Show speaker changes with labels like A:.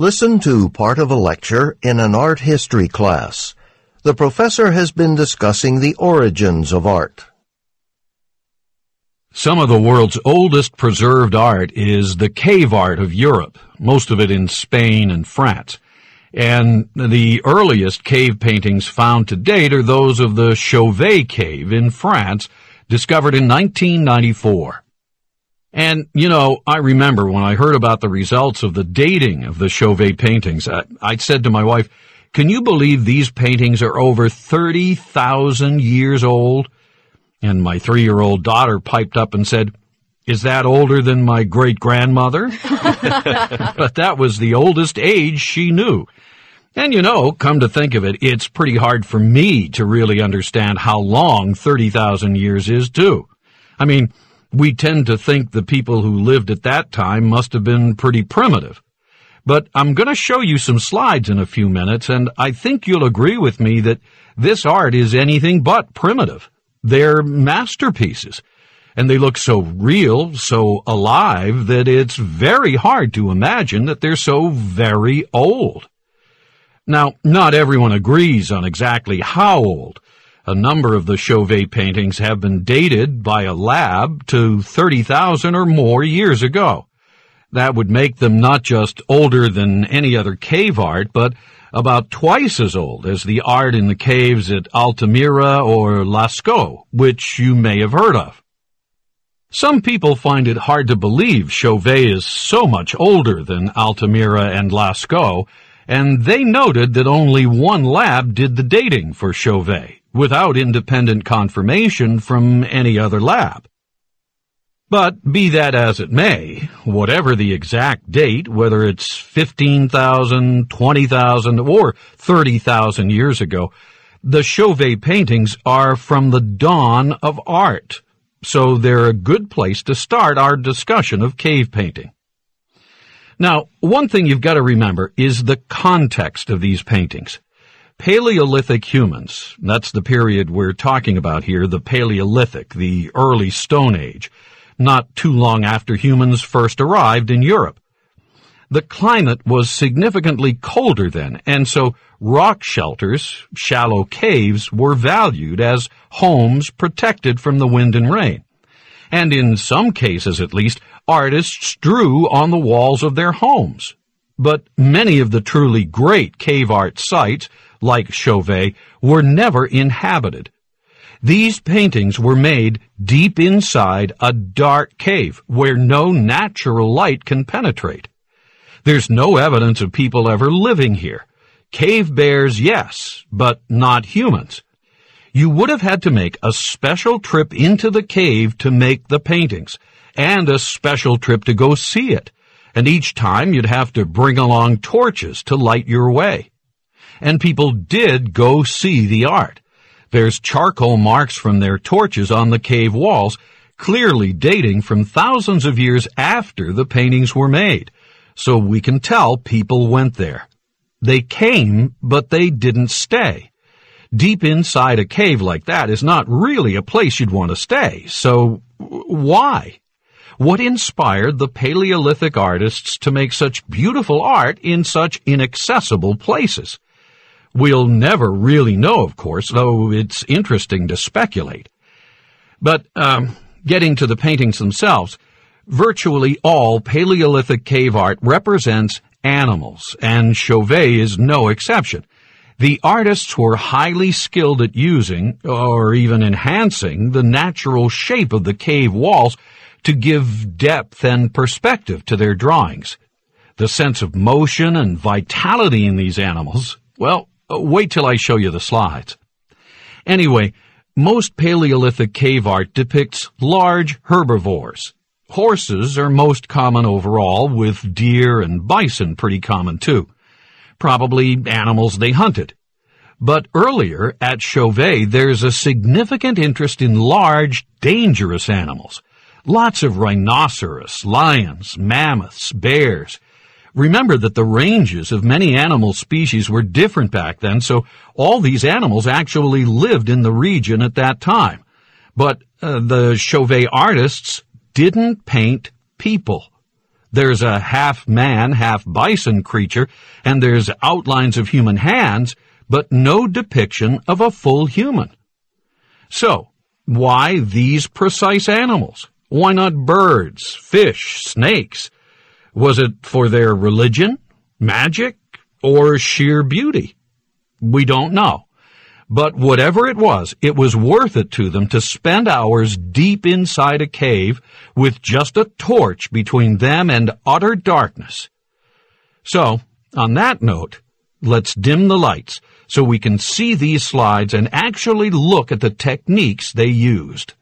A: Listen to part of a lecture in an art history class. The professor has been discussing the origins of art.
B: Some of the world's oldest preserved art is the cave art of Europe, most of it in Spain and France. And the earliest cave paintings found to date are those of the Chauvet Cave in France, discovered in 1994. And, you know, I remember when I heard about the results of the dating of the Chauvet paintings, I, I said to my wife, can you believe these paintings are over 30,000 years old? And my three-year-old daughter piped up and said, is that older than my great grandmother? but that was the oldest age she knew. And you know, come to think of it, it's pretty hard for me to really understand how long 30,000 years is too. I mean, we tend to think the people who lived at that time must have been pretty primitive. But I'm going to show you some slides in a few minutes, and I think you'll agree with me that this art is anything but primitive. They're masterpieces. And they look so real, so alive, that it's very hard to imagine that they're so very old. Now, not everyone agrees on exactly how old. A number of the Chauvet paintings have been dated by a lab to 30,000 or more years ago. That would make them not just older than any other cave art, but about twice as old as the art in the caves at Altamira or Lascaux, which you may have heard of. Some people find it hard to believe Chauvet is so much older than Altamira and Lascaux, and they noted that only one lab did the dating for Chauvet, without independent confirmation from any other lab. But be that as it may, whatever the exact date, whether it's 15,000, 20,000, or 30,000 years ago, the Chauvet paintings are from the dawn of art, so they're a good place to start our discussion of cave painting. Now, one thing you've got to remember is the context of these paintings. Paleolithic humans, that's the period we're talking about here, the Paleolithic, the early Stone Age, not too long after humans first arrived in Europe. The climate was significantly colder then, and so rock shelters, shallow caves, were valued as homes protected from the wind and rain. And in some cases at least, artists drew on the walls of their homes. But many of the truly great cave art sites, like Chauvet, were never inhabited. These paintings were made deep inside a dark cave where no natural light can penetrate. There's no evidence of people ever living here. Cave bears, yes, but not humans. You would have had to make a special trip into the cave to make the paintings, and a special trip to go see it. And each time you'd have to bring along torches to light your way. And people did go see the art. There's charcoal marks from their torches on the cave walls, clearly dating from thousands of years after the paintings were made. So we can tell people went there. They came, but they didn't stay. Deep inside a cave like that is not really a place you'd want to stay. So why? What inspired the Paleolithic artists to make such beautiful art in such inaccessible places? We'll never really know, of course, though it's interesting to speculate. But, um, getting to the paintings themselves, virtually all Paleolithic cave art represents animals, and Chauvet is no exception. The artists were highly skilled at using, or even enhancing, the natural shape of the cave walls to give depth and perspective to their drawings. The sense of motion and vitality in these animals, well, Uh, wait till I show you the slides. Anyway, most Paleolithic cave art depicts large herbivores. Horses are most common overall, with deer and bison pretty common too. Probably animals they hunted. But earlier, at Chauvet, there's a significant interest in large, dangerous animals. Lots of rhinoceros, lions, mammoths, bears, Remember that the ranges of many animal species were different back then, so all these animals actually lived in the region at that time. But uh, the Chauvet artists didn't paint people. There's a half man, half bison creature, and there's outlines of human hands, but no depiction of a full human. So, why these precise animals? Why not birds, fish, snakes? Was it for their religion, magic, or sheer beauty? We don't know. But whatever it was, it was worth it to them to spend hours deep inside a cave with just a torch between them and utter darkness. So, on that note, let's dim the lights so we can see these slides and actually look at the techniques they used.